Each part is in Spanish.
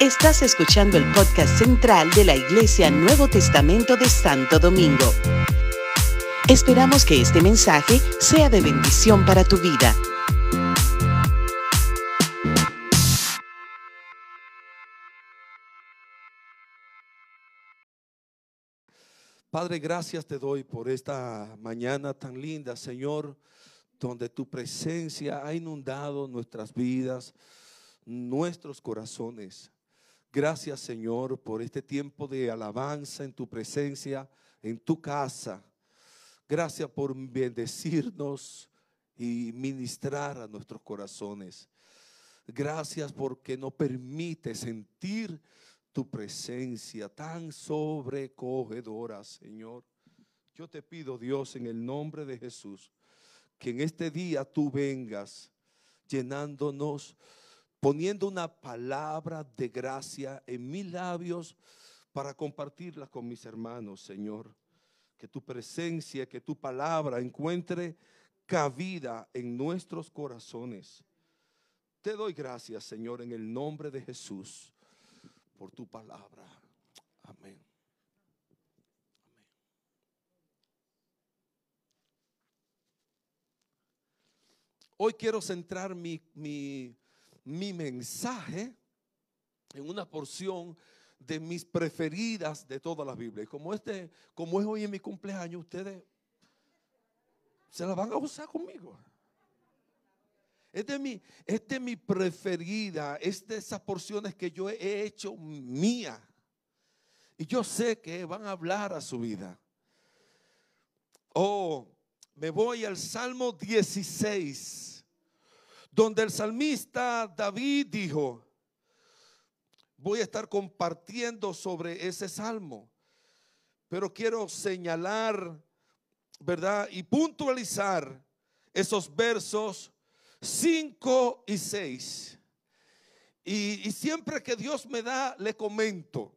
Estás escuchando el podcast central de la Iglesia Nuevo Testamento de Santo Domingo. Esperamos que este mensaje sea de bendición para tu vida. Padre, gracias te doy por esta mañana tan linda, Señor, donde tu presencia ha inundado nuestras vidas, nuestros corazones. Gracias, Señor, por este tiempo de alabanza en tu presencia, en tu casa. Gracias por bendecirnos y ministrar a nuestros corazones. Gracias porque nos permite sentir tu presencia tan sobrecogedora, Señor. Yo te pido, Dios, en el nombre de Jesús, que en este día tú vengas llenándonos, poniendo una palabra de gracia en mis labios para compartirla con mis hermanos, Señor. Que tu presencia, que tu palabra encuentre cabida en nuestros corazones. Te doy gracias, Señor, en el nombre de Jesús por tu palabra. Amén. Hoy quiero centrar mi, mi, mi mensaje en una porción de mis preferidas de toda la Biblia. Y como, este, como es hoy en mi cumpleaños, ustedes se la van a usar conmigo. Esta es mi, este es mi preferida, es de esas porciones que yo he hecho mía. Y yo sé que van a hablar a su vida. Oh, me voy al Salmo 16, donde el salmista David dijo, voy a estar compartiendo sobre ese salmo, pero quiero señalar, ¿verdad? Y puntualizar esos versos 5 y 6. Y, siempre que Dios me da, le comento.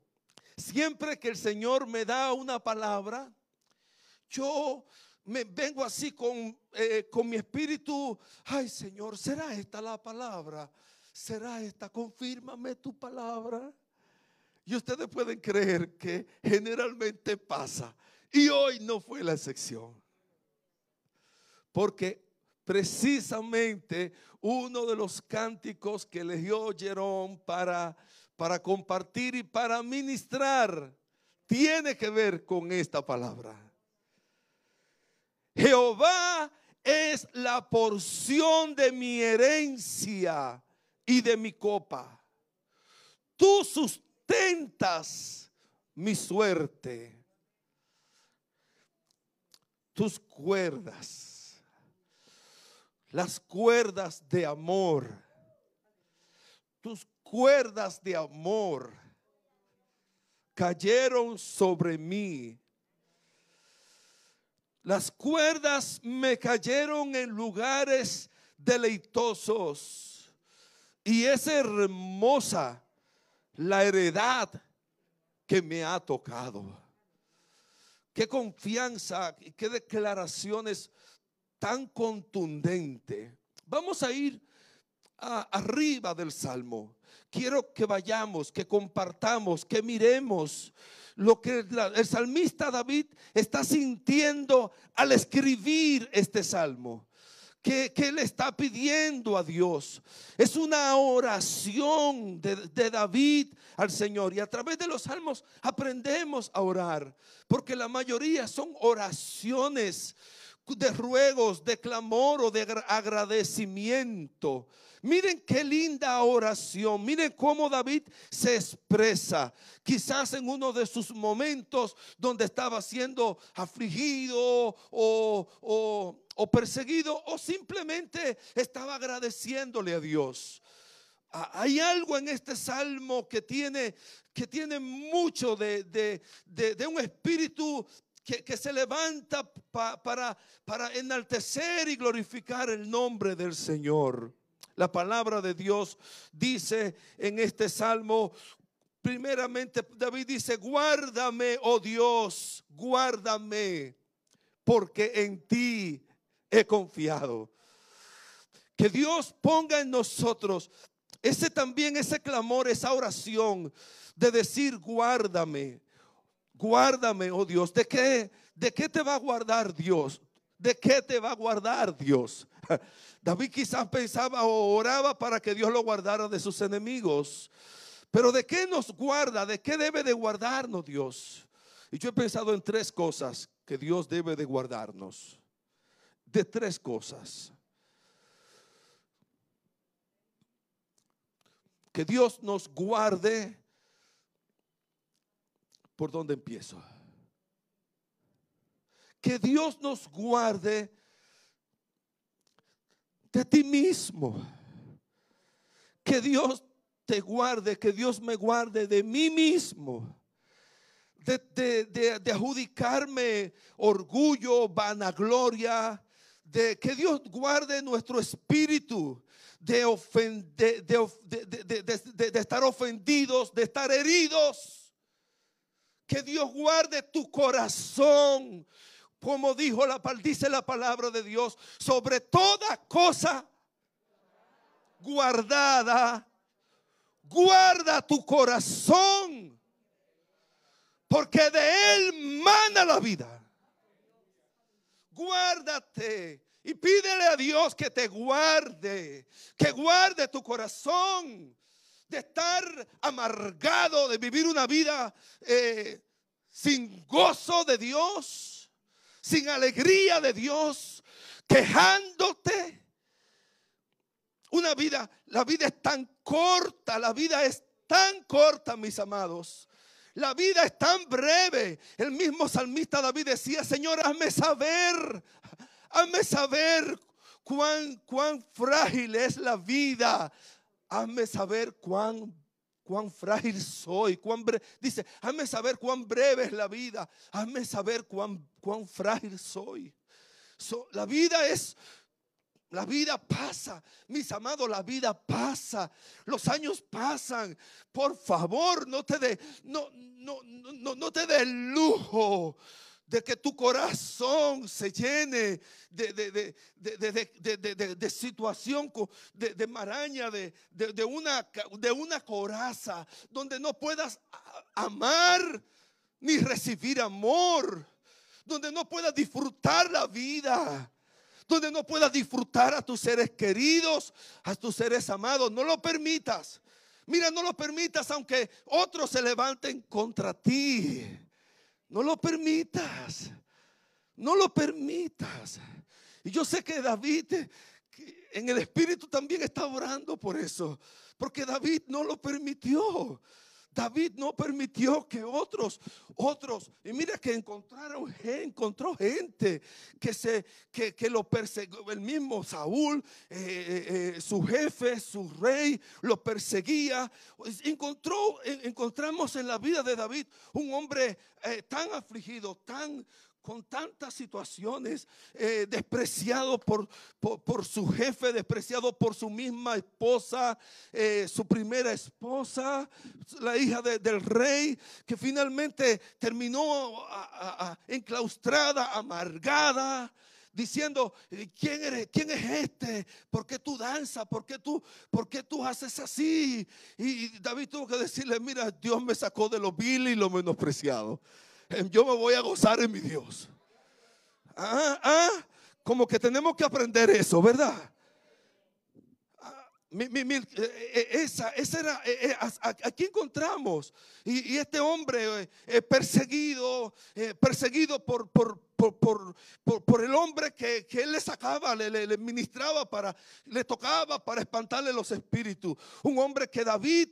Siempre que el Señor me da una palabra, yo me vengo así con, eh, con mi espíritu. Ay Señor, ¿será esta la palabra? ¿Será esta? Confírmame tu palabra. Y ustedes pueden creer que generalmente pasa. Y hoy no fue la excepción. Porque precisamente uno de los cánticos que eligió Jerón para, para compartir y para ministrar tiene que ver con esta palabra. Jehová es la porción de mi herencia y de mi copa. Tú sustentas mi suerte. Tus cuerdas las cuerdas de amor, tus cuerdas de amor cayeron sobre mí. Las cuerdas me cayeron en lugares deleitosos y es hermosa la heredad que me ha tocado. Qué confianza y qué declaraciones tan contundente. Vamos a ir arriba del Salmo. Quiero que vayamos, que compartamos, que miremos lo que el salmista David está sintiendo al escribir este salmo. Que, que, le está pidiendo a Dios. Es una oración de, de, David al Señor. Y a través de los salmos aprendemos a orar. Porque la mayoría son oraciones de ruegos, de clamor o de agradecimiento. Miren qué linda oración. Miren cómo David se expresa. Quizás en uno de sus momentos donde estaba siendo afligido o, perseguido o simplemente estaba agradeciéndole a Dios. Hay algo en este salmo que tiene, que tiene mucho de, de un espíritu que, se levanta para, para enaltecer y glorificar el nombre del Señor. La palabra de Dios dice en este salmo, primeramente David dice, guárdame, oh Dios, guárdame, porque en ti he confiado. Que Dios ponga en nosotros ese también, ese clamor, esa oración de decir, guárdame, guárdame, oh Dios. ¿De qué, ¿De qué te va a guardar Dios? ¿De qué te va a guardar Dios? David quizás pensaba o oraba para que Dios lo guardara de sus enemigos. Pero ¿de qué nos guarda? ¿De qué debe de guardarnos Dios? Y yo he pensado en tres cosas que Dios debe de guardarnos. De tres cosas. Que Dios nos guarde. ¿Por dónde empiezo? Que Dios nos guarde de ti mismo. Que Dios te guarde, que Dios me guarde de mí mismo. De, adjudicarme orgullo, vanagloria, de que Dios guarde nuestro espíritu de, de, de, estar ofendidos, de estar heridos. Que Dios guarde tu corazón, como dijo la, dice la palabra de Dios, sobre toda cosa guardada. Guarda tu corazón, porque de él mana la vida. Guárdate y pídele a Dios que te guarde, que guarde tu corazón de estar amargado, de vivir una vida eh, sin gozo de Dios, sin alegría de Dios, quejándote. Una vida, la vida es tan corta, la vida es tan corta, mis amados. La vida es tan breve. El mismo salmista David decía, Señor, hazme saber Hazme saber cuán, cuán frágil es la vida. Hazme saber cuán, cuán frágil soy. Cuán dice, hazme saber cuán breve es la vida. Hazme saber cuán, cuán frágil soy. la vida es la vida pasa, mis amados, la vida pasa, los años pasan. Por favor, no te dé no, no, no, no te dé el lujo de que tu corazón se llene de, de, de situación, de, maraña, de, una, de una coraza, donde no puedas amar ni recibir amor, donde no puedas disfrutar la vida, donde no puedas disfrutar a tus seres queridos, a tus seres amados. No lo permitas. Mira, no lo permitas aunque otros se levanten contra ti. No lo permitas. No lo permitas. Y yo sé que David en el Espíritu también está orando por eso. Porque David no lo permitió. David no permitió que otros, otros, y mira que encontraron, encontró gente que se, que, que lo persiguió, el mismo Saúl, eh, eh, eh, su jefe, su rey, lo perseguía. Encontró, encontramos en la vida de David un hombre tan afligido, tan con tantas situaciones, eh, despreciado por, por, su jefe, despreciado por su misma esposa, eh, su primera esposa, la hija del rey, que finalmente terminó enclaustrada, amargada diciendo, eh, ¿quién eres? ¿Quién es este? ¿Por qué tú danzas? ¿Por qué tú, por qué tú haces así? Y David tuvo que decirle, mira, Dios me sacó de lo vil y lo menospreciado. yo me voy a gozar en mi Dios. Ah, ah, como que tenemos que aprender eso, ¿verdad? Ah, eh, eh, esa, esa era, eh, aquí encontramos. Y, este hombre perseguido, perseguido por, por, por, por, el hombre que, que, él le sacaba, le, le, ministraba para, le tocaba para espantarle los espíritus. Un hombre que David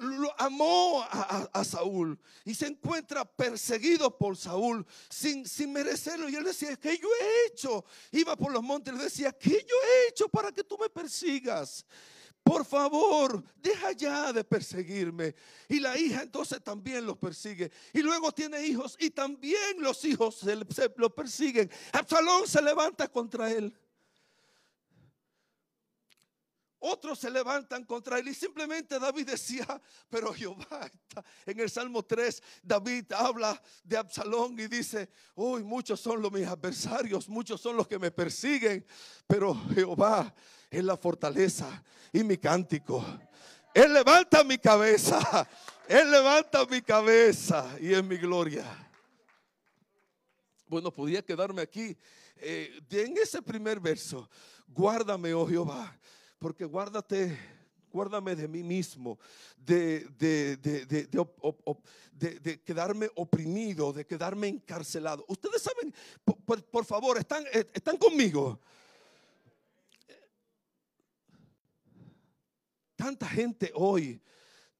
lo amó a, Saúl y se encuentra perseguido por Saúl sin, sin merecerlo. Y él decía, ¿qué yo he hecho? Iba por los montes y le decía, ¿qué yo he hecho para que tú me persigas? Por favor, deja ya de perseguirme. Y la hija entonces también los persigue. Y luego tiene hijos y también los hijos se, lo persiguen. Absalón se levanta contra él. Otros se levantan contra él y simplemente David decía, pero Jehová está. En el Salmo 3, David habla de Absalón y dice, uy, muchos son los mis adversarios, muchos son los que me persiguen, pero Jehová es la fortaleza y mi cántico. Él levanta mi cabeza. Él levanta mi cabeza y es mi gloria. Bueno, podía quedarme aquí eh, en ese primer verso. Guárdame, oh Jehová, porque guárdate, guárdame de mí mismo, de, de, de, quedarme oprimido, de quedarme encarcelado. Ustedes saben, por, favor, están, eh, están conmigo. Tanta gente hoy,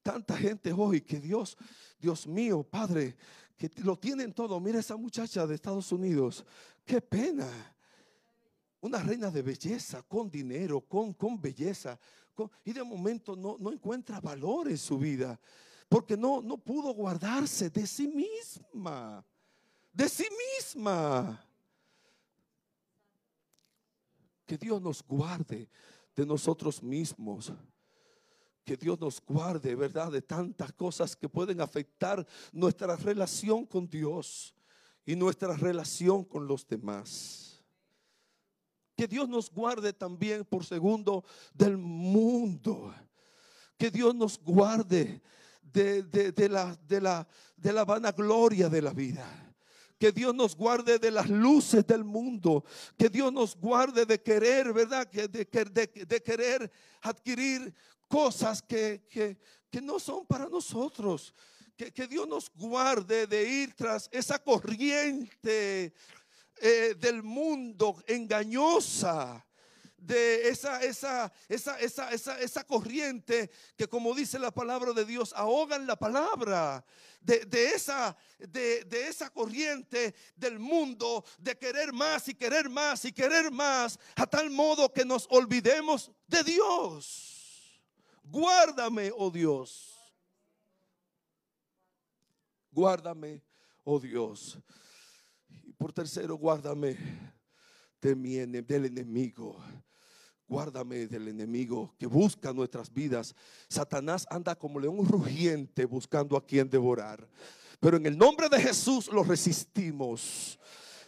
tanta gente hoy que Dios, Dios mío, Padre, que lo tienen todo. Mira esa muchacha de Estados Unidos. Qué pena. Una reina de belleza, con dinero, con, con belleza. y de momento no, no encuentra valor en su vida. Porque no, no pudo guardarse de sí misma. De sí misma. Que Dios nos guarde de nosotros mismos que Dios nos guarde, ¿verdad? De tantas cosas que pueden afectar nuestra relación con Dios y nuestra relación con los demás. Que Dios nos guarde también, por segundo, del mundo. Que Dios nos guarde de, la, de, la, de la vanagloria de la vida. Que Dios nos guarde de las luces del mundo. Que Dios nos guarde de querer, ¿verdad? De, de, de querer adquirir cosas que, no son para nosotros. Que, Dios nos guarde de ir tras esa corriente eh, del mundo engañosa de esa, esa, esa, esa, esa, corriente que como dice la palabra de Dios, ahogan la palabra. De, esa, de, esa corriente del mundo de querer más y querer más y querer más, a tal modo que nos olvidemos de Dios. Guárdame, oh Dios. Guárdame, oh Dios. Y por tercero, guárdame de mi, del enemigo. Guárdame del enemigo que busca nuestras vidas. Satanás anda como león rugiente buscando a quien devorar. Pero en el nombre de Jesús lo resistimos.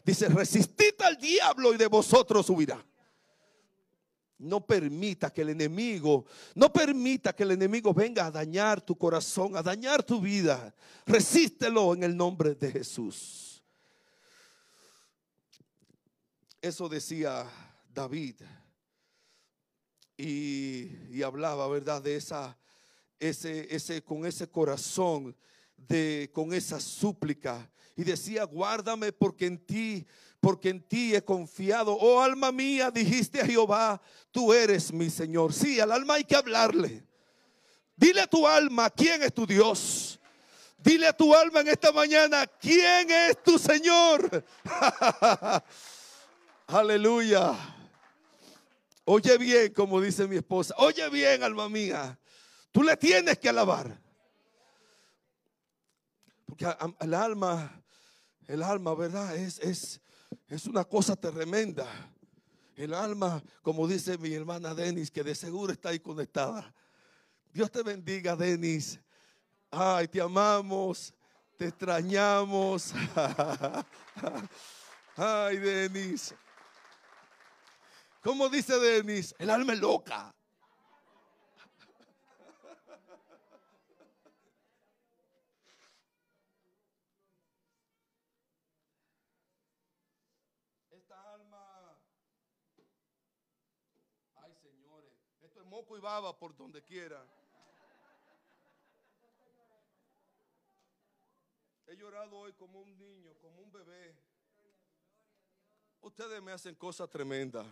Dice, resistid al diablo y de vosotros huirá. No permita que el enemigo, no permita que el enemigo venga a dañar tu corazón, a dañar tu vida. Resístelo en el nombre de Jesús. Eso decía David. Y, hablaba, ¿verdad? De esa, ese, ese, con ese corazón, de, con esa súplica. Y decía, guárdame porque en ti porque en ti he confiado. Oh alma mía, dijiste a Jehová, tú eres mi Señor. Sí, al alma hay que hablarle. Dile a tu alma, ¿quién es tu Dios? Dile a tu alma en esta mañana, ¿quién es tu Señor? Aleluya. Oye bien, como dice mi esposa. Oye bien, alma mía. Tú le tienes que alabar. El alma, el alma, ¿verdad? Es, es, es una cosa tremenda. El alma, como dice mi hermana Denis, que de seguro está ahí conectada. Dios te bendiga, Denis. Ay, te amamos, te extrañamos. Ay, Denis. ¿Cómo dice Denis? El alma es loca. Moco y baba por donde quiera. He llorado hoy como un niño, como un bebé. Ustedes me hacen cosas tremendas.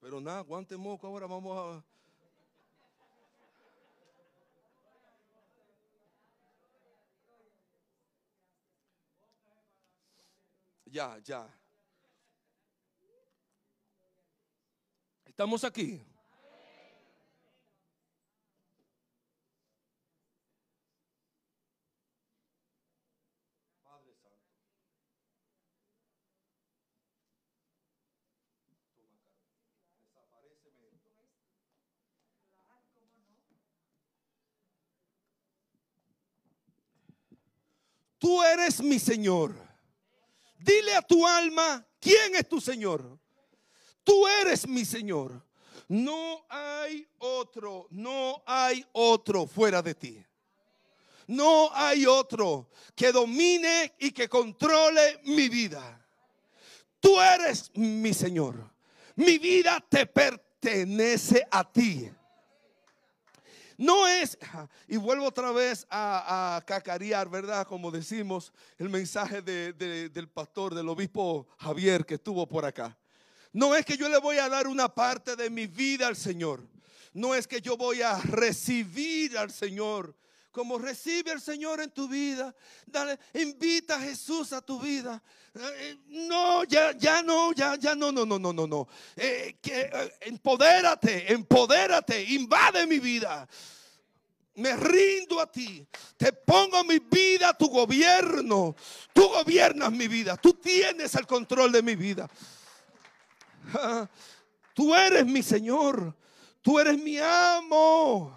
Pero nada, aguante moco, ahora vamos a... Ya, ya. ¿Estamos aquí? Tú eres mi Señor. Dile a tu alma, ¿quién es tu Señor? Tú eres mi Señor. No hay otro, no hay otro fuera de ti. No hay otro que domine y que controle mi vida. Tú eres mi Señor. Mi vida te pertenece a ti. No es, y vuelvo otra vez a, cacarear, ¿verdad? Como decimos, el mensaje del pastor, del obispo Javier que estuvo por acá. No es que yo le voy a dar una parte de mi vida al Señor. No es que yo voy a recibir al Señor como recibe al Señor en tu vida. Dale, invita a Jesús a tu vida. Eh, no, ya, ya no, ya, ya no, no, no, no, no, no. Eh, eh, empodérate, empodérate, invade mi vida. Me rindo a ti. Te pongo mi vida a tu gobierno. Tú gobiernas mi vida. Tú tienes el control de mi vida. Tú eres mi Señor. Tú eres mi amo.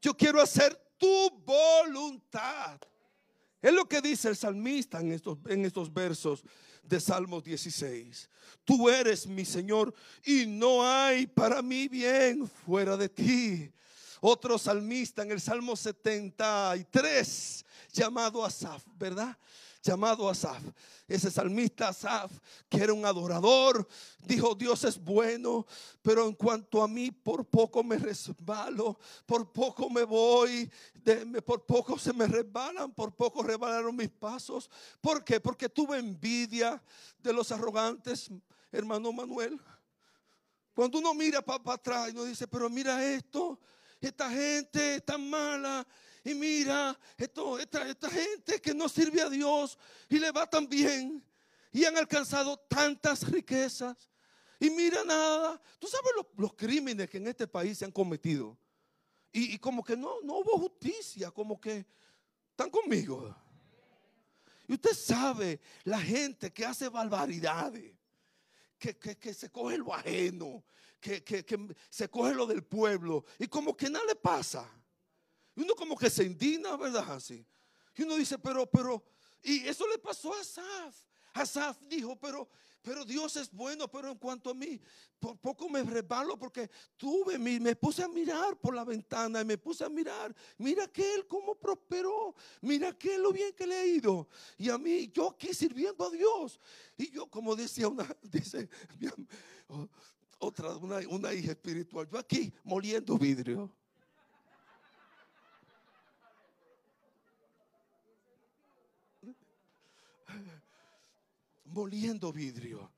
Yo quiero hacer tu voluntad. Es lo que dice el salmista en estos, en estos versos de Salmos 16. Tú eres mi Señor y no hay para mí bien fuera de ti. Otro salmista en el Salmo 73, llamado Asaf, ¿verdad? Llamado Asaf. Ese salmista Asaf, que era un adorador, dijo, Dios es bueno, pero en cuanto a mí, por poco me resbalo, por poco me voy, por poco se me resbalan, por poco resbalaron mis pasos. ¿Por qué? Porque tuve envidia de los arrogantes, hermano Manuel. Cuando uno mira para atrás y uno dice, pero mira esto, esta gente tan mala, y mira, esta, gente que no sirve a Dios y le va tan bien y han alcanzado tantas riquezas. Y mira nada, tú sabes los, crímenes que en este país se han cometido. Y, como que no, no hubo justicia, como que están conmigo. Y usted sabe, la gente que hace barbaridades, que, que, se coge lo ajeno, que, que, se coge lo del pueblo, y como que nada le pasa. Y uno como que se indigna, ¿verdad? Así. Y uno dice, pero, pero, y eso le pasó a Asaf. Asaf dijo, pero, pero Dios es bueno, pero en cuanto a mí, por poco me resbalo porque tuve, me puse a mirar por la ventana y me puse a mirar, mira que él cómo prosperó, mira que lo bien que le ha ido. Y a mí, yo aquí sirviendo a Dios. Y yo, como decía una, dice, otra, una, una hija espiritual, yo aquí moliendo vidrio. Moliendo vidrio.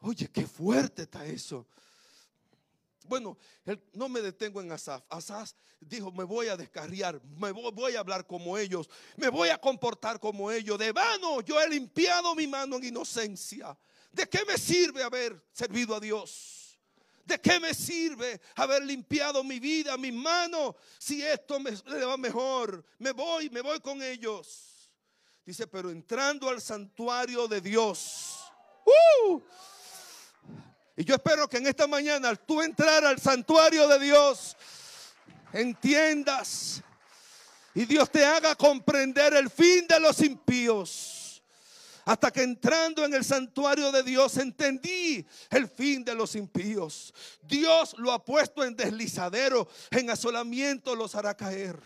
Oye, qué fuerte está eso. Bueno, no me detengo en Asaf. Asaf dijo, me voy a descarriar, me voy, a hablar como ellos, me voy a comportar como ellos. De vano yo he limpiado mi mano en inocencia. ¿De qué me sirve haber servido a Dios? ¿De qué me sirve haber limpiado mi vida, mi mano, si esto me, va mejor? Me voy, me voy con ellos. Dice, pero entrando al santuario de Dios. ¡uh! Y yo espero que en esta mañana, al tú entrar al santuario de Dios, entiendas y Dios te haga comprender el fin de los impíos. Hasta que entrando en el santuario de Dios entendí el fin de los impíos. Dios lo ha puesto en deslizadero, en asolamiento los hará caer.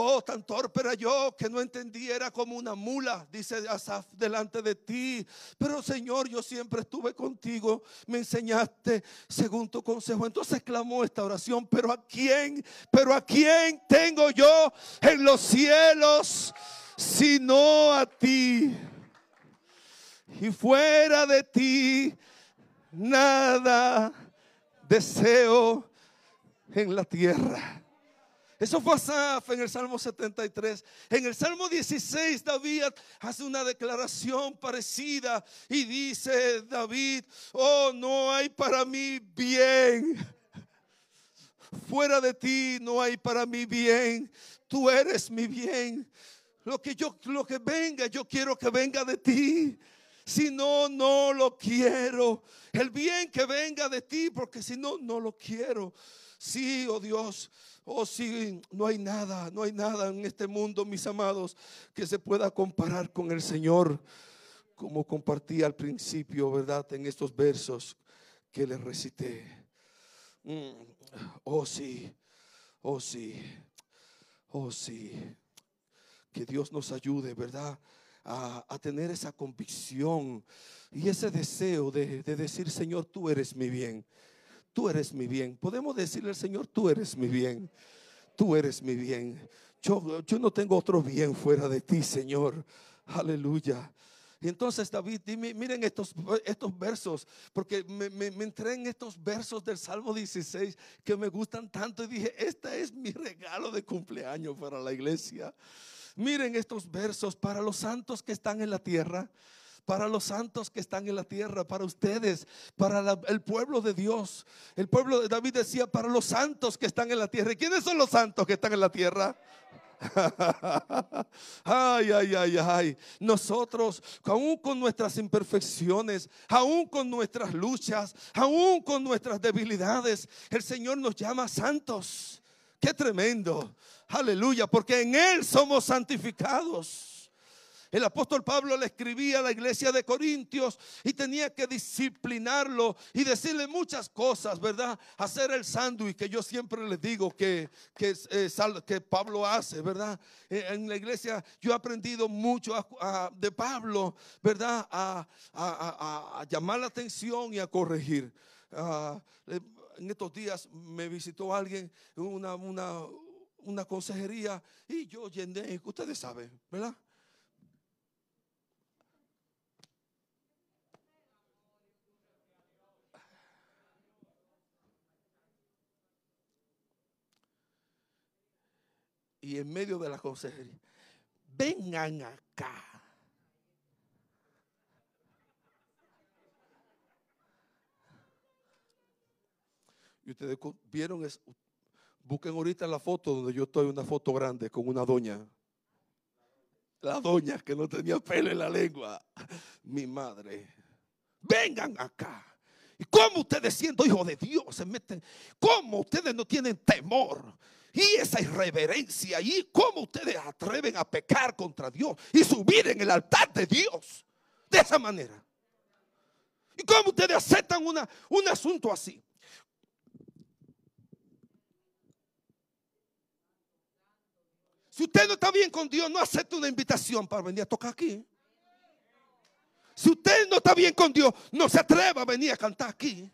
Oh, tan torpe era yo que no entendí, era como una mula, dice Asaf, delante de ti. Pero Señor, yo siempre estuve contigo, me enseñaste según tu consejo. Entonces clamó esta oración, pero a quién, pero a quién tengo yo en los cielos, sino a ti. Y fuera de ti, nada deseo en la tierra. Eso fue Asaf en el Salmo 73. En el Salmo 16 David hace una declaración parecida y dice David, oh, no hay para mí bien. Fuera de ti no hay para mí bien. Tú eres mi bien. Lo que yo lo que venga, yo quiero que venga de ti. Si no, no lo quiero. El bien que venga de ti, porque si no, no lo quiero. Sí, oh Dios, Oh, sí, no hay nada, no hay nada en este mundo, mis amados, que se pueda comparar con el Señor, como compartí al principio, ¿verdad? En estos versos, que les recité. Mm, oh sí, oh sí, oh sí. Que Dios nos ayude, ¿verdad? A, tener esa convicción y ese deseo de, de decir, Señor, tú eres mi bien. Tú eres mi bien. Podemos decirle al Señor, tú eres mi bien. Tú eres mi bien. Yo, no tengo otro bien fuera de ti, Señor. Aleluya. Y entonces David, miren estos, estos versos, porque me, me, entré en estos versos del Salmo 16 que me gustan tanto y dije, este es mi regalo de cumpleaños para la iglesia. Miren estos versos para los santos que están en la tierra, para los santos que están en la tierra, para ustedes, para el pueblo de Dios. El pueblo de David decía, para los santos que están en la tierra. ¿Y quiénes son los santos que están en la tierra? ay, ay, ay, ay. Nosotros, aún con nuestras imperfecciones, aún con nuestras luchas, aún con nuestras debilidades, el Señor nos llama santos. Qué tremendo. Aleluya, porque en Él somos santificados. El apóstol Pablo le escribía a la iglesia de Corintios y tenía que disciplinarlo y decirle muchas cosas, ¿verdad? Hacer el sándwich que yo siempre les digo que, que, eh, que Pablo hace, ¿verdad? Eh, en la iglesia yo he aprendido mucho de Pablo, ¿verdad? A, llamar la atención y a corregir. Ah, en estos días me visitó alguien, una, una, una consejería y yo llené, ustedes saben, ¿verdad? Y en medio de la consejería, vengan acá. Y ustedes vieron, es, busquen ahorita la foto donde yo estoy, una foto grande con una doña. La doña que no tenía pelo en la lengua. Mi madre. Vengan acá. ¿Y cómo ustedes siendo hijos de Dios se meten? ¿Cómo ustedes no tienen temor? Y esa irreverencia. ¿Y cómo ustedes atreven a pecar contra Dios y subir en el altar de Dios? De esa manera. ¿Y cómo ustedes aceptan una, un asunto así? Si usted no está bien con Dios, no acepte una invitación para venir a tocar aquí. Si usted no está bien con Dios, no se atreva a venir a cantar aquí.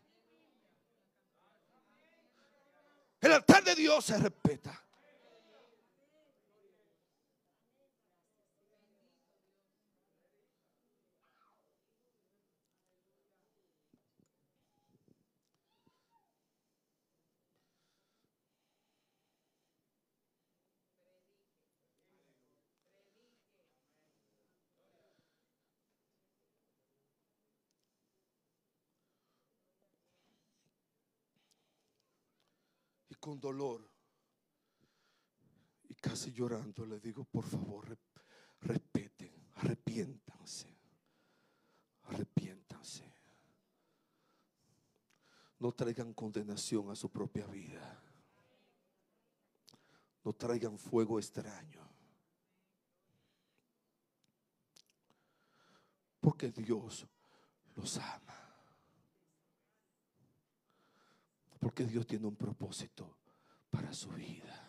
El altar de Dios se respeta. Con dolor. Y casi llorando le digo, por favor, respeten, arrepiéntanse, arrepiéntanse. No traigan condenación a su propia vida. No traigan fuego extraño. Porque Dios los ama. Porque Dios tiene un propósito para su vida.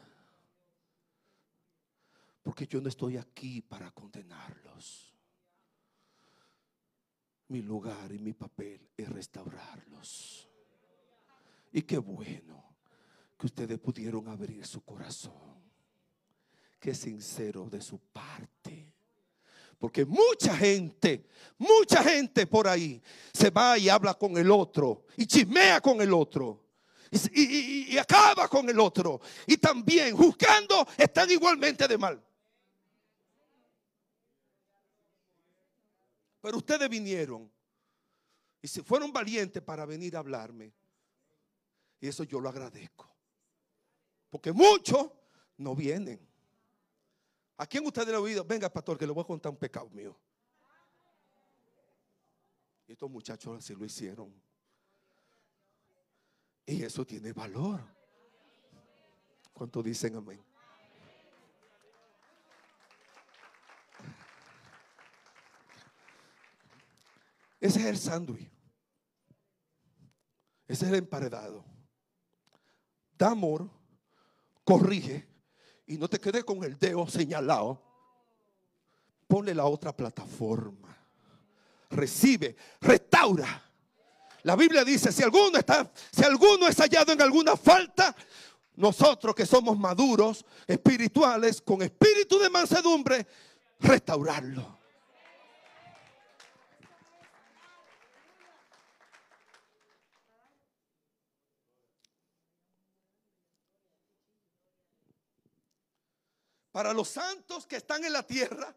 Porque yo no estoy aquí para condenarlos. Mi lugar y mi papel es restaurarlos. Y qué bueno que ustedes pudieron abrir su corazón. Qué sincero de su parte. Porque mucha gente, mucha gente por ahí se va y habla con el otro y chismea con el otro y, acaba con el otro. Y también juzgando están igualmente de mal. Pero ustedes vinieron y se fueron valientes para venir a hablarme. Y eso yo lo agradezco. Porque muchos no vienen. ¿A quién ustedes le han oído? Venga, pastor, que le voy a contar un pecado mío. Y estos muchachos así lo hicieron. Y eso tiene valor. ¿Cuánto dicen amén? Ese es el sándwich. Ese es el emparedado. Da amor, corrige y no te quedes con el dedo señalado. Ponle la otra plataforma. Recibe, restaura. La Biblia dice, si alguno está si alguno es hallado en alguna falta, nosotros que somos maduros espirituales con espíritu de mansedumbre, restaurarlo. para los santos que están en la tierra.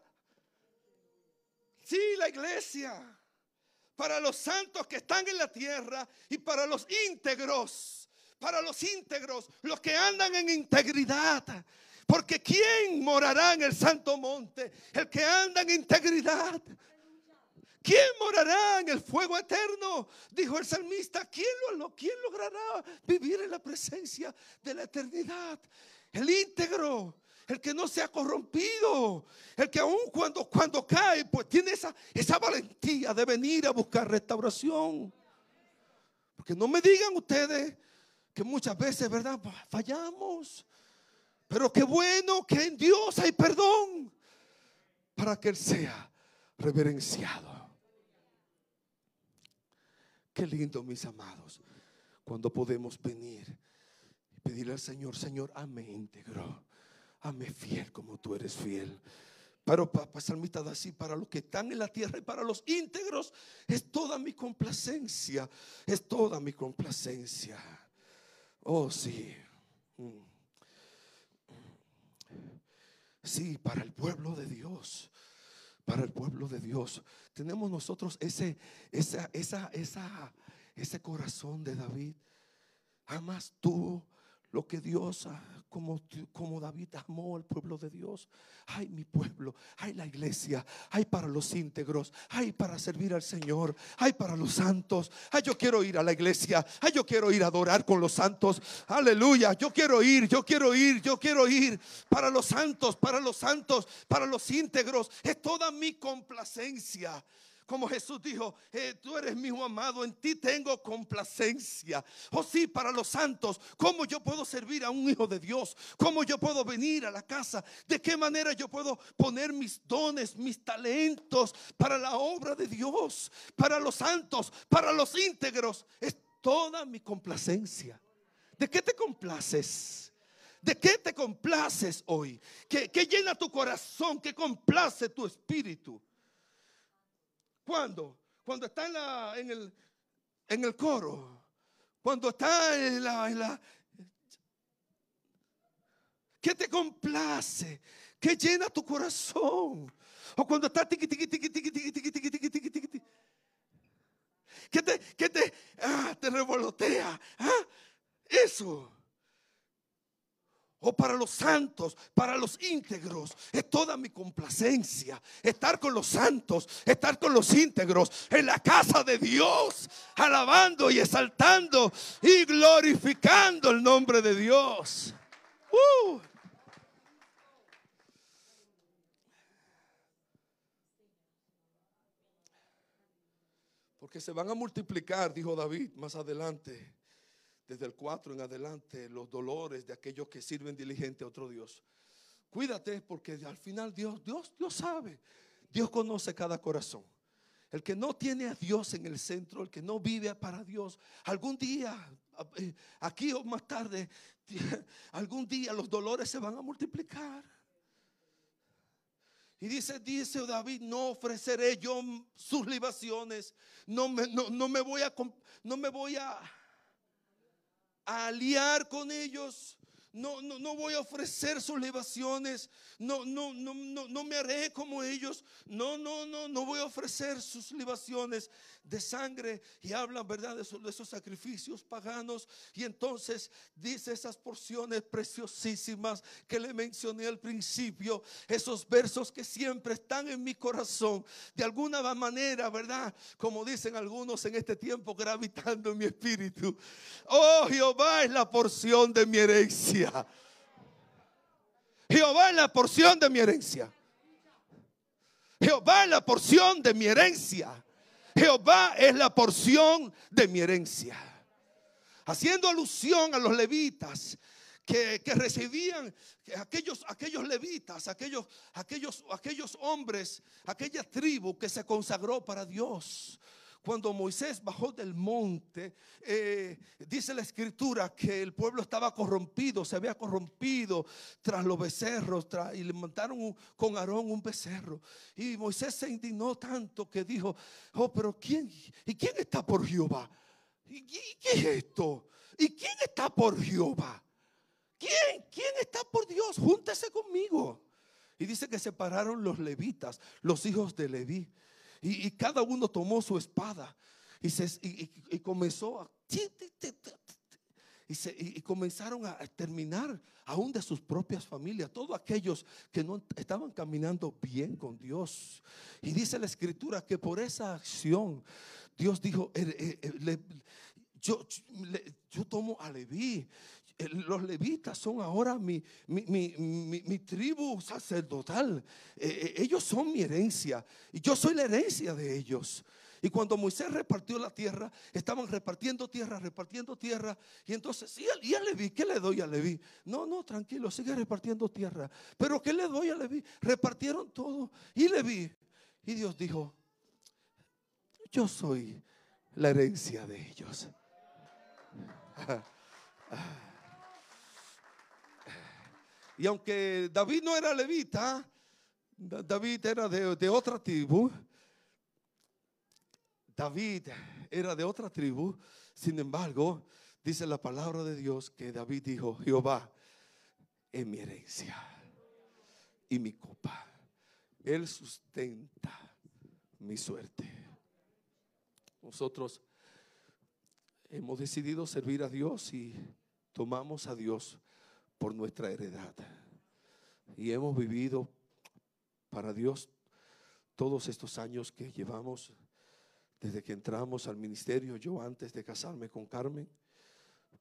Sí, la iglesia. Para los santos que están en la tierra y para los íntegros. Para los íntegros, los que andan en integridad. Porque ¿quién morará en el santo monte? El que anda en integridad. ¿Quién morará en el fuego eterno? Dijo el salmista. ¿Quién, lo, ¿Quién logrará vivir en la presencia de la eternidad? El íntegro el que no se ha corrompido, el que aún cuando, cuando cae, pues tiene esa, esa valentía de venir a buscar restauración. Porque no me digan ustedes que muchas veces, ¿verdad? Fallamos. Pero qué bueno que en Dios hay perdón para que Él sea reverenciado. Qué lindo, mis amados, cuando podemos venir y pedirle al Señor, Señor, amén, íntegro. Hame fiel como tú eres fiel. Pero para salmista así, para los que están en la tierra y para los íntegros, es toda mi complacencia, es toda mi complacencia. Oh, sí. Mm. Sí, para el pueblo de Dios, para el pueblo de Dios. Tenemos nosotros ese, esa, esa, esa, ese corazón de David. Amas tú lo que Dios, como, como David amó al pueblo de Dios. Hay mi pueblo, hay la iglesia, hay para los íntegros, hay para servir al Señor, hay para los santos. Ay, yo quiero ir a la iglesia, ay, yo quiero ir a adorar con los santos. Aleluya, yo quiero ir, yo quiero ir, yo quiero ir para los santos, para los santos, para los íntegros. Es toda mi complacencia. Como Jesús dijo, eh, tú eres mi hijo amado, en ti tengo complacencia. Oh sí, para los santos, ¿cómo yo puedo servir a un hijo de Dios? ¿Cómo yo puedo venir a la casa? ¿De qué manera yo puedo poner mis dones, mis talentos para la obra de Dios? Para los santos, para los íntegros. Es toda mi complacencia. ¿De qué te complaces? ¿De qué te complaces hoy? ¿Qué, llena tu corazón? ¿Qué complace tu espíritu? ¿Cuándo? Cuando está en, la, en, el, en el coro. Cuando está en la, en la... ¿Qué te complace? ¿Qué llena tu corazón? O cuando está tiqui, tiqui, tiqui, tiqui, tiqui, tiqui, tiqui, tiqui, tiqui, tiqui. ¿Qué te, qué te, ah, te revolotea? ¿Ah? Eso o para los santos, para los íntegros. Es toda mi complacencia estar con los santos, estar con los íntegros en la casa de Dios, alabando y exaltando y glorificando el nombre de Dios. Uh. Porque se van a multiplicar, dijo David más adelante desde el 4 en adelante, los dolores de aquellos que sirven diligente a otro Dios. Cuídate porque al final Dios, Dios, Dios sabe. Dios conoce cada corazón. El que no tiene a Dios en el centro, el que no vive para Dios, algún día, eh, aquí o más tarde, algún día los dolores se van a multiplicar. Y dice, dice David, no ofreceré yo sus libaciones, no me, no, no me voy a, no me voy a aliar con ellos. No, no, no voy a ofrecer sus libaciones. No, no, no, no, no me haré como ellos. No, no, no, no voy a ofrecer sus libaciones de sangre. Y hablan, ¿verdad? De esos, de esos sacrificios paganos. Y entonces dice esas porciones preciosísimas que le mencioné al principio. Esos versos que siempre están en mi corazón. De alguna manera, ¿verdad? Como dicen algunos en este tiempo, gravitando en mi espíritu. Oh, Jehová es la porción de mi herencia. Jehová es la porción de mi herencia. Jehová es la porción de mi herencia. Jehová es la porción de mi herencia. haciendo alusión a los levitas que, recibían aquellos, aquellos levitas, aquellos, aquellos, aquellos hombres, aquella tribu que se consagró para Dios. Cuando Moisés bajó del monte, eh, dice la escritura que el pueblo estaba corrompido, se había corrompido tras los becerros y le montaron con Aarón un becerro. Y Moisés se indignó tanto que dijo, oh, pero ¿quién? ¿Y quién está por Jehová? ¿Y qué es esto? ¿Y quién está por Jehová? ¿Quién? ¿Quién está por Dios? Júntese conmigo. Y dice que se pararon los levitas, los hijos de Leví. Y, cada uno tomó su espada y, se, y, comenzó a... Y, comenzaron a terminar aún de sus propias familias, todos aquellos que no estaban caminando bien con Dios. Y dice la escritura que por esa acción Dios dijo, eh, eh, eh, yo, yo tomo a Leví, los levitas son ahora mi, mi, tribu sacerdotal. Eh, eh, ellos son mi herencia. Y yo soy la herencia de ellos. Y cuando Moisés repartió la tierra, estaban repartiendo tierra, repartiendo tierra. Y entonces, ¿y a, Leví? ¿Qué le doy a Leví? No, no, tranquilo, sigue repartiendo tierra. Pero ¿qué le doy a Leví? Repartieron todo. Y Leví. Y Dios dijo, yo soy la herencia de ellos. Y aunque David no era levita, David era de, otra tribu. David era de otra tribu. Sin embargo, dice la palabra de Dios que David dijo, Jehová es mi herencia y mi copa. Él sustenta mi suerte. Nosotros hemos decidido servir a Dios y tomamos a Dios por nuestra heredad. Y hemos vivido para Dios todos estos años que llevamos desde que entramos al ministerio, yo antes de casarme con Carmen,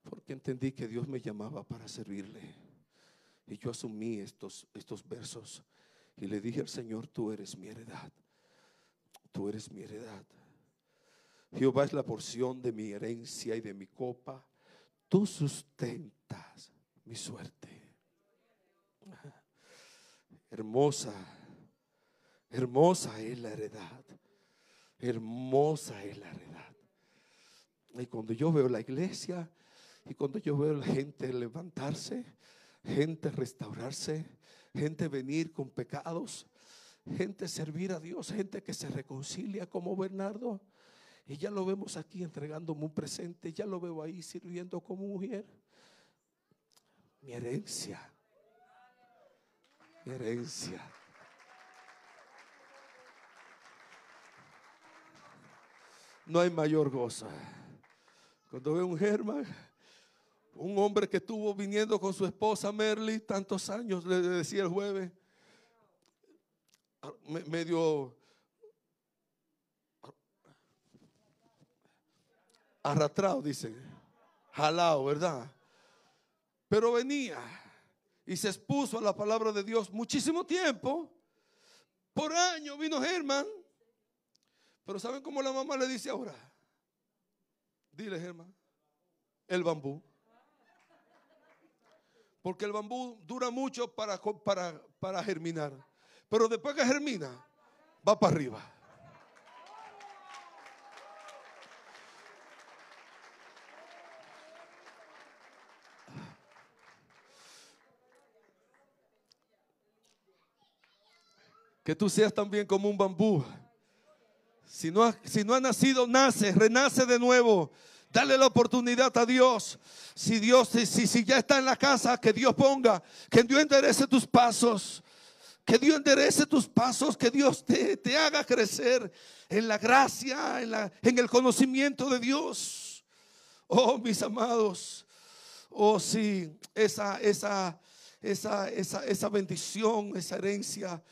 porque entendí que Dios me llamaba para servirle. Y yo asumí estos, estos versos y le dije al Señor, tú eres mi heredad, tú eres mi heredad. Jehová es la porción de mi herencia y de mi copa, tú sustentas mi suerte. Hermosa, hermosa es la heredad. Hermosa es la heredad. Y cuando yo veo la iglesia y cuando yo veo la gente levantarse, gente restaurarse, gente venir con pecados, gente servir a Dios, gente que se reconcilia como Bernardo. Y ya lo vemos aquí entregándome un presente, ya lo veo ahí sirviendo como mujer mi herencia. Mi herencia. No hay mayor gozo. Cuando veo un Germán, un hombre que estuvo viniendo con su esposa Merly tantos años, le decía el jueves, medio arrastrado, dice, jalado, ¿verdad? Pero venía y se expuso a la palabra de Dios muchísimo tiempo. Por año vino Germán. Pero ¿saben cómo la mamá le dice ahora? Dile, Germán, el bambú. Porque el bambú dura mucho para, para, para germinar. Pero después que germina, va para arriba. Que tú seas también como un bambú. Si no, si no ha nacido, nace, renace de nuevo. Dale la oportunidad a Dios. Si Dios, si, si ya está en la casa, que Dios ponga, que Dios enderece tus pasos. Que Dios enderece tus pasos, que Dios te, te haga crecer en la gracia, en, la, en el conocimiento de Dios. Oh, mis amados. Oh, sí, esa, esa, esa, esa, esa bendición, esa herencia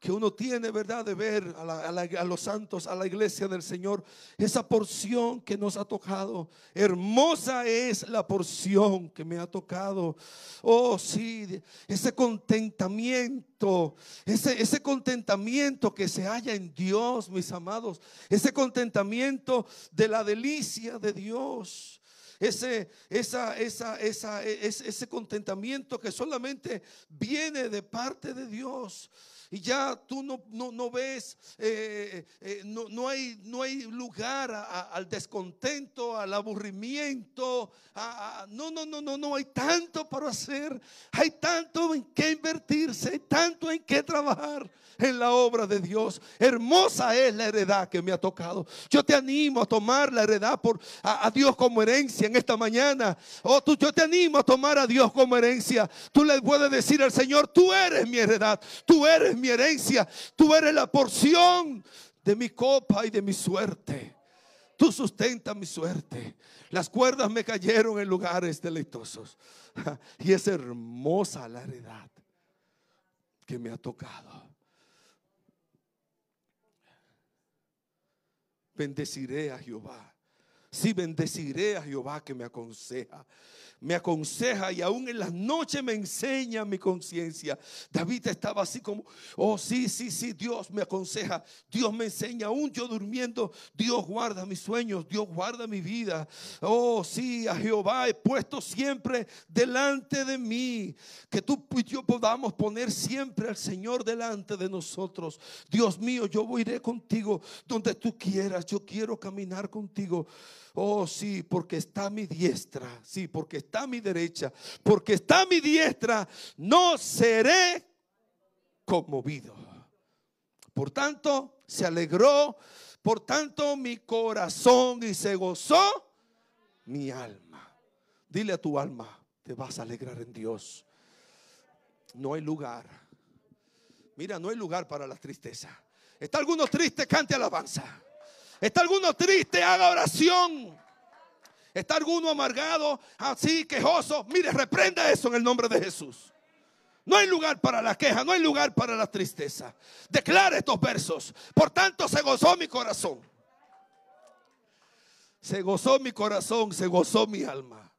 que uno tiene, ¿verdad? De ver a, los santos, a la iglesia del Señor, esa porción que nos ha tocado. Hermosa es la porción que me ha tocado. Oh, sí, ese contentamiento, ese, ese contentamiento que se halla en Dios, mis amados, ese contentamiento de la delicia de Dios. ese, esa, esa, esa, e, ese contentamiento que solamente viene de parte de Dios y ya tú no, no, ves, eh, eh, no, no, hay, no hay lugar al descontento, al aburrimiento. no, no, no, no, no hay tanto para hacer, hay tanto en qué invertirse, hay tanto en qué trabajar en la obra de Dios. Hermosa es la heredad que me ha tocado. Yo te animo a tomar la heredad por, a, Dios como herencia en esta mañana. Oh, tú, yo te animo a tomar a Dios como herencia. Tú le puedes decir al Señor, tú eres mi heredad, tú eres mi herencia, tú eres la porción de mi copa y de mi suerte. Tú sustentas mi suerte. Las cuerdas me cayeron en lugares deleitosos. Y es hermosa la heredad que me ha tocado. bendeciré a Jehová. Sí, bendeciré a Jehová que me aconseja me aconseja y aún en las noches me enseña mi conciencia. David estaba así como, oh sí, sí, sí, Dios me aconseja, Dios me enseña, aún yo durmiendo, Dios guarda mis sueños, Dios guarda mi vida. Oh sí, a Jehová he puesto siempre delante de mí. Que tú y yo podamos poner siempre al Señor delante de nosotros. Dios mío, yo iré contigo donde tú quieras, yo quiero caminar contigo. Oh, sí, porque está mi diestra. Sí, porque a mi derecha. Porque está a mi diestra. No seré conmovido. Por tanto, se alegró. Por tanto, mi corazón y se gozó mi alma. Dile a tu alma, te vas a alegrar en Dios. No hay lugar. Mira, no hay lugar para la tristeza. ¿Está alguno triste? Cante alabanza. ¿Está alguno triste? Haga oración. ¿Está alguno amargado, así, quejoso? Mire, reprenda eso en el nombre de Jesús. No hay lugar para la queja, no hay lugar para la tristeza. Declara estos versos. Por tanto, se gozó mi corazón. Se gozó mi corazón, se gozó mi alma.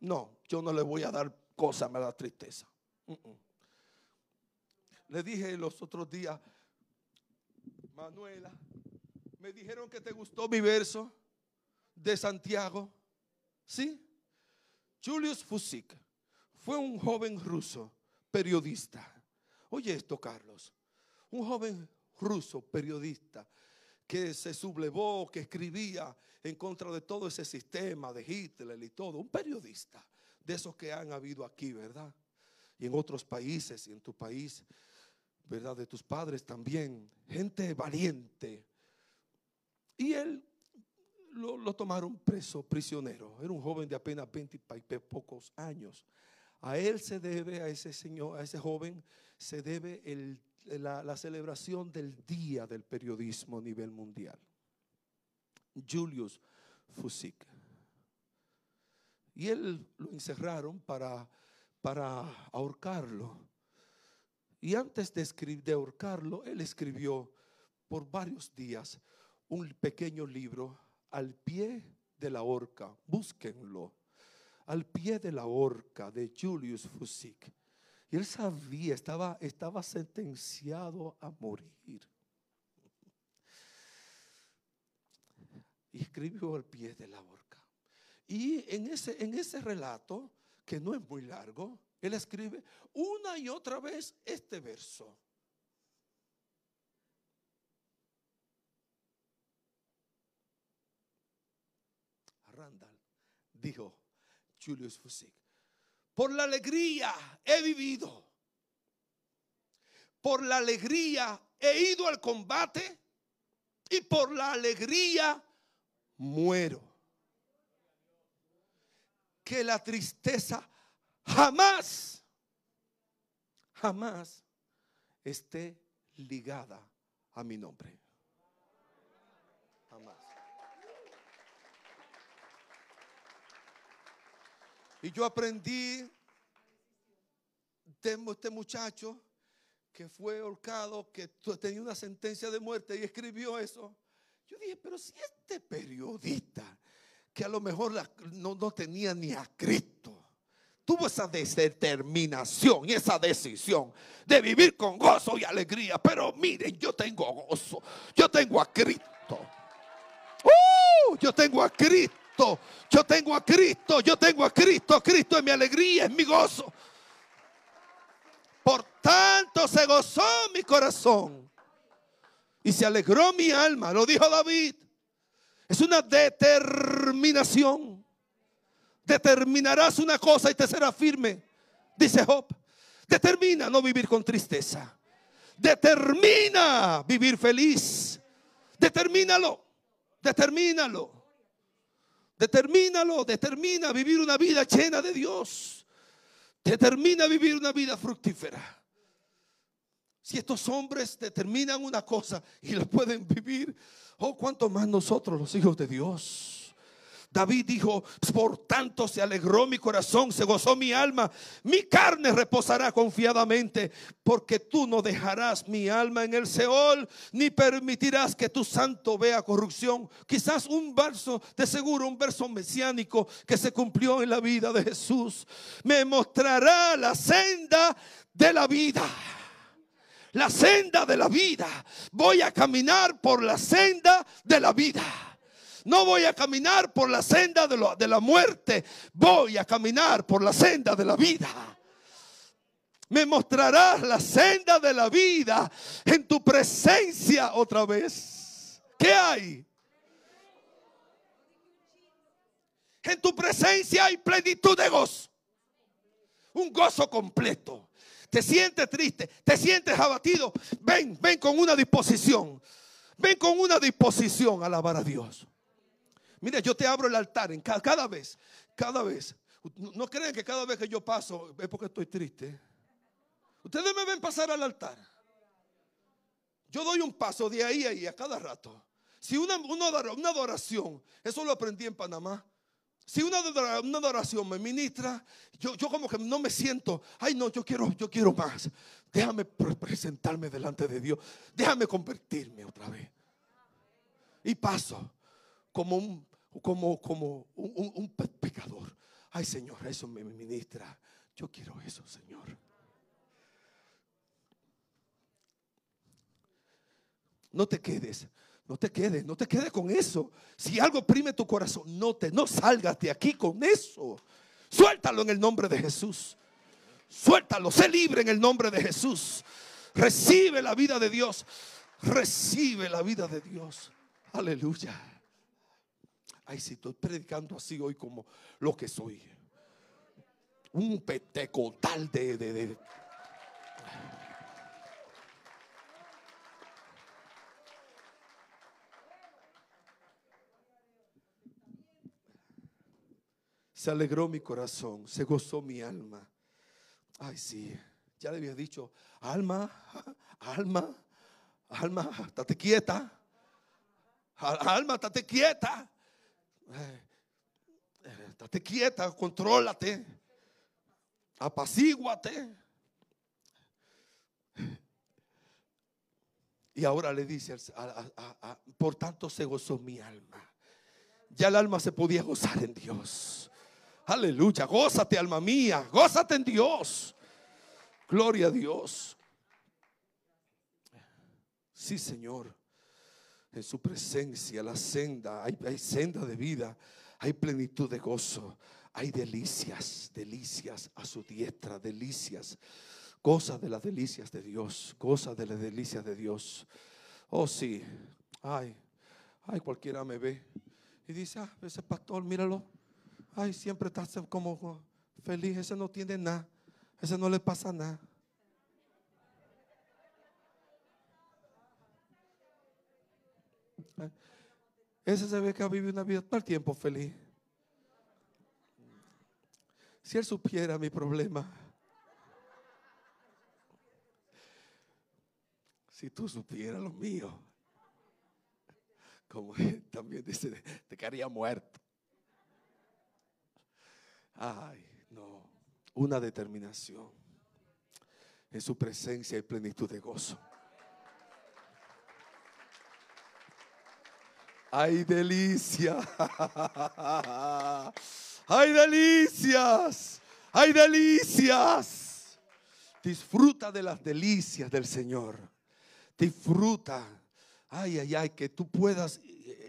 No, yo no le voy a dar cosa, me da tristeza. Le dije los otros días, Manuela, me dijeron que te gustó mi verso de Santiago. ¿Sí? Julius Fusik fue un joven ruso, periodista. Oye esto, Carlos. Un joven ruso, periodista, que se sublevó, que escribía en contra de todo ese sistema de Hitler y todo. Un periodista de esos que han habido aquí, ¿verdad? Y en otros países y en tu país, ¿verdad? De tus padres también. Gente valiente, y él lo, tomaron preso, prisionero. Era un joven de apenas 20 y pocos años. A él se debe, a ese señor, a ese joven, se debe la, celebración del Día del Periodismo a nivel mundial. Julius Fusik. Y él lo encerraron para, para ahorcarlo. Y antes de, de ahorcarlo, él escribió por varios días un pequeño libro al pie de la horca. Búsquenlo. Al pie de la horca de Julius Fusik. Y él sabía, estaba, estaba sentenciado a morir. Y escribió al pie de la horca. Y en ese, en ese relato, que no es muy largo, él escribe una y otra vez este verso. Randall, dijo Julius Fusik. Por la alegría he vivido. Por la alegría he ido al combate y por la alegría muero. Que la tristeza jamás, jamás esté ligada a mi nombre. Y yo aprendí de este muchacho que fue ahorcado, que tenía una sentencia de muerte y escribió eso. Yo dije, pero si este periodista, que a lo mejor no, no tenía ni a Cristo, tuvo esa determinación y esa decisión de vivir con gozo y alegría. Pero miren, yo tengo gozo, yo tengo a Cristo. ¡Uh! yo tengo a Cristo. Yo tengo a Cristo, yo tengo a Cristo. Cristo es mi alegría, es mi gozo. Por tanto se gozó mi corazón y se alegró mi alma, lo dijo David. Es una determinación. Determinarás una cosa y te será firme, dice Job. Determina no vivir con tristeza. Determina vivir feliz. Determínalo. Determínalo. Determínalo. Determina vivir una vida llena de Dios. Determina vivir una vida fructífera. Si estos hombres determinan una cosa y la pueden vivir, oh, cuánto más nosotros, los hijos de Dios. David dijo, por tanto se alegró mi corazón, se gozó mi alma, mi carne reposará confiadamente, porque tú no dejarás mi alma en el Seol, ni permitirás que tu santo vea corrupción. Quizás un verso, de seguro, un verso mesiánico que se cumplió en la vida de Jesús. Me mostrará la senda de la vida la senda de la vida. Voy a caminar por la senda de la vida. No voy a caminar por la senda de, la muerte. Voy a caminar por la senda de la vida. Me mostrarás la senda de la vida en tu presencia otra vez. ¿Qué hay? En tu presencia hay plenitud de gozo. Un gozo completo. Te sientes triste, te sientes abatido. Ven, ven con una disposición. Ven con una disposición a alabar a Dios. Mira, yo te abro el altar en cada, vez, cada vez. No creen que cada vez que yo paso es porque estoy triste. Ustedes me ven pasar al altar. Yo doy un paso de ahí a ahí a cada rato. Si una, una, adoración, eso lo aprendí en Panamá. Si una, una adoración me ministra, yo, yo como que no me siento, ay no, yo quiero, yo quiero más. Déjame presentarme delante de Dios. Déjame convertirme otra vez. Y paso como un, como, como un, pecador. Ay Señor, eso me ministra. Yo quiero eso, Señor. No te quedes, no te quedes, no te quedes con eso. Si algo oprime tu corazón, no te, no salgas de aquí con eso. Suéltalo en el nombre de Jesús. Suéltalo, sé libre en el nombre de Jesús. Recibe la vida de Dios. Recibe la vida de Dios. Aleluya. Ay, si estoy predicando así hoy como lo que soy. Un petecotal de, de, de. Se alegró mi corazón, se gozó mi alma. Ay, sí, ya le había dicho, alma, alma, alma, estate quieta. Alma, estate quieta. Eh, estate quieta, contrólate, apacíguate. Y ahora le dice, por tanto se gozó mi alma. Ya el alma se podía gozar en Dios. Aleluya, gózate alma mía, gózate en Dios. Gloria a Dios. Sí, Señor en su presencia, la senda, hay, senda de vida, hay plenitud de gozo, hay delicias, delicias a su diestra, delicias. Goza de las delicias de Dios, goza de las delicias de Dios. Oh sí, ay, ay, cualquiera me ve y dice, ah, ese pastor, míralo, ay, siempre está como feliz, ese no tiene nada, ese no le pasa nada. Ese se ve que ha vivido una vida todo el tiempo feliz. Si él supiera mi problema. Si tú supieras lo mío. Como él también dice, te quedaría muerto. Ay, no. Una determinación. En su presencia y plenitud de gozo. ¡Ay, delicia! ¡Ay, delicias! ¡Ay, delicias! Disfruta de las delicias del Señor. Disfruta. Ay, ay, ay, que tú puedas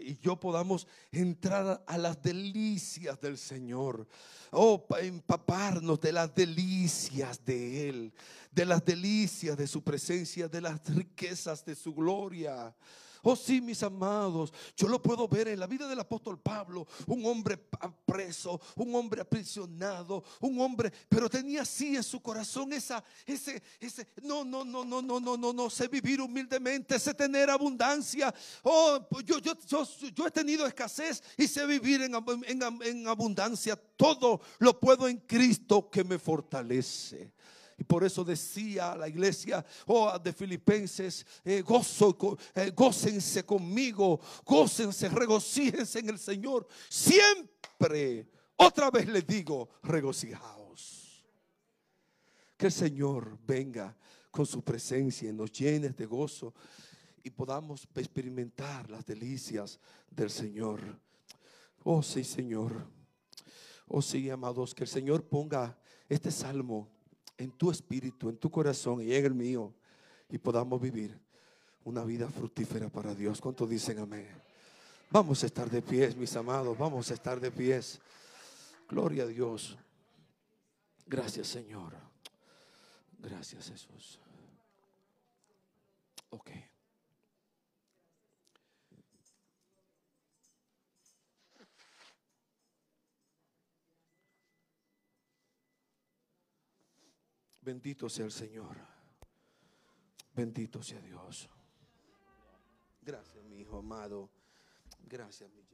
y yo podamos entrar a las delicias del Señor. Oh, empaparnos de las delicias de Él, de las delicias de su presencia, de las riquezas de su gloria. Oh sí, mis amados, yo lo puedo ver en la vida del apóstol Pablo, un hombre preso, un hombre aprisionado, un hombre, pero tenía así en su corazón esa, ese, ese, no, no, no, no, no, no, no, no, sé vivir humildemente, sé tener abundancia. Oh, yo, yo, yo, yo he tenido escasez y sé vivir en, en, en abundancia. Todo lo puedo en Cristo que me fortalece. Y por eso decía la iglesia oh, de Filipenses, eh, gozo, eh, gócense conmigo, gócense, regocíjense en el Señor. Siempre, otra vez les digo, regocijaos. Que el Señor venga con su presencia y nos llene de gozo y podamos experimentar las delicias del Señor. Oh sí, Señor. Oh sí, amados, que el Señor ponga este salmo en tu espíritu, en tu corazón y en el mío y podamos vivir una vida fructífera para Dios. ¿Cuántos dicen amén? Vamos a estar de pies, mis amados, vamos a estar de pies. Gloria a Dios. Gracias, Señor. Gracias, Jesús. Ok. Bendito sea el Señor. Bendito sea Dios. Gracias, mi hijo amado. Gracias, mi hijo.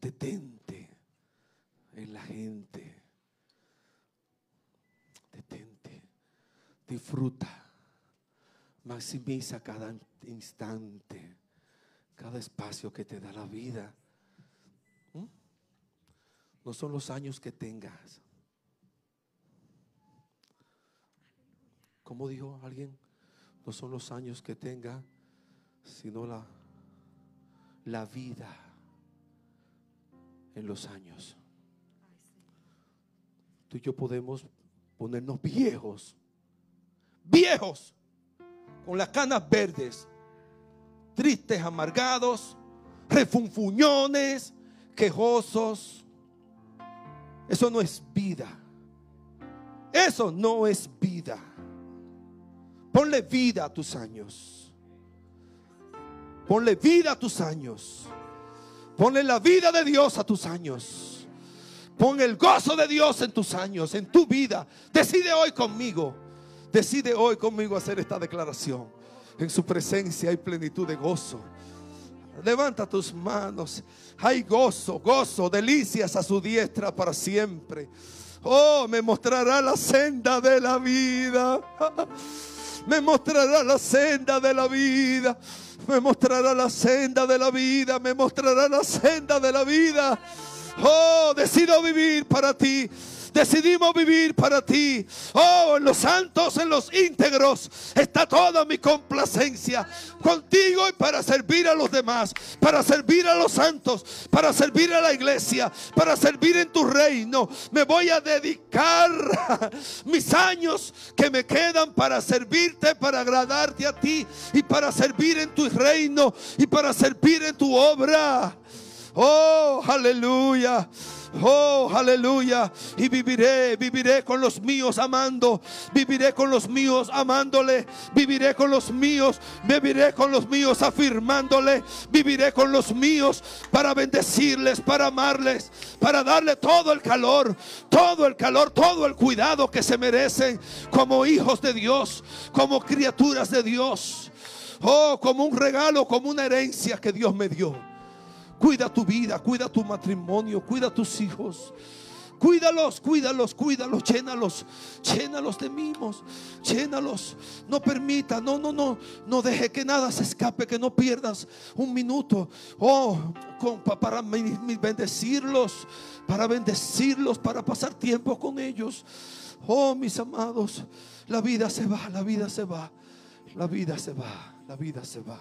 Detente en la gente. Disfruta. Maximiza cada instante, cada espacio que te da la vida. ¿Mm? No son los años que tengas. Como dijo alguien, no son los años que tenga, sino la, la vida en los años. Tú y yo podemos ponernos viejos viejos, con las canas verdes, tristes, amargados, refunfuñones, quejosos. Eso no es vida. Eso no es vida. Ponle vida a tus años. Ponle vida a tus años. Ponle la vida de Dios a tus años. Pon el gozo de Dios en tus años, en tu vida. Decide hoy conmigo Decide hoy conmigo hacer esta declaración. En su presencia hay plenitud de gozo. Levanta tus manos. Hay gozo, gozo, delicias a su diestra para siempre. Oh, me mostrará la senda de la vida. Me mostrará la senda de la vida. Me mostrará la senda de la vida. Me mostrará la senda de la vida. Oh, decido vivir para ti decidimos vivir para ti. Oh, en los santos, en los íntegros, está toda mi complacencia contigo y para servir a los demás, para servir a los santos, para servir a la iglesia, para servir en tu reino. Me voy a dedicar mis años que me quedan para servirte, para agradarte a ti y para servir en tu reino y para servir en tu obra. Oh, aleluya. Oh, aleluya. Y viviré, viviré con los míos amando. Viviré con los míos amándole. Viviré con los míos. Viviré con los míos afirmándole. Viviré con los míos para bendecirles, para amarles, para darle todo el calor, todo el calor, todo el cuidado que se merecen como hijos de Dios, como criaturas de Dios. Oh, como un regalo, como una herencia que Dios me dio. Cuida tu vida, cuida tu matrimonio, cuida tus hijos. Cuídalos, cuídalos, cuídalos, llénalos, llénalos de mimos, llénalos. No permita, no, no, no, no deje que nada se escape, que no pierdas un minuto. Oh, para bendecirlos, para bendecirlos, para pasar tiempo con ellos. Oh, mis amados, la vida se va, la vida se va, la vida se va, la vida se va.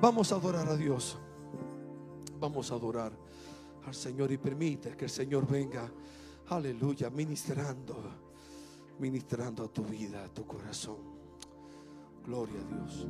Vamos a adorar a Dios. Vamos a adorar al Señor y permite que el Señor venga, aleluya, ministrando, ministrando a tu vida, a tu corazón. Gloria a Dios.